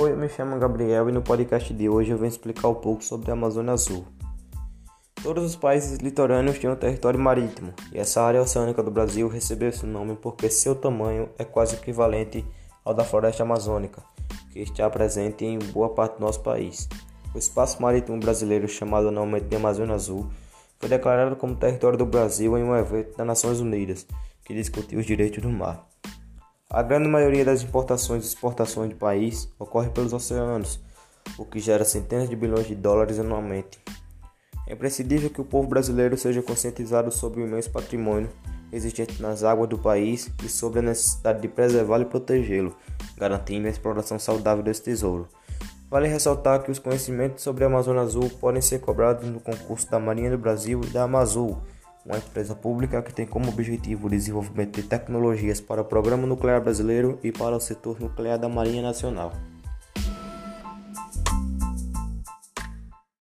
Oi, eu me chamo Gabriel e no podcast de hoje eu venho explicar um pouco sobre a Amazônia Azul. Todos os países litorâneos têm um território marítimo e essa área oceânica do Brasil recebeu esse nome porque seu tamanho é quase equivalente ao da floresta amazônica, que está presente em boa parte do nosso país. O espaço marítimo brasileiro, chamado normalmente de Amazônia Azul, foi declarado como território do Brasil em um evento das Nações Unidas que discutiu os direitos do mar. A grande maioria das importações e exportações do país ocorre pelos oceanos, o que gera centenas de bilhões de dólares anualmente. É imprescindível que o povo brasileiro seja conscientizado sobre o imenso patrimônio existente nas águas do país e sobre a necessidade de preservá-lo e protegê-lo, garantindo a exploração saudável desse tesouro. Vale ressaltar que os conhecimentos sobre a Amazônia Azul podem ser cobrados no concurso da Marinha do Brasil e da Amazul, uma empresa pública que tem como objetivo o desenvolvimento de tecnologias para o Programa Nuclear Brasileiro e para o setor nuclear da Marinha Nacional.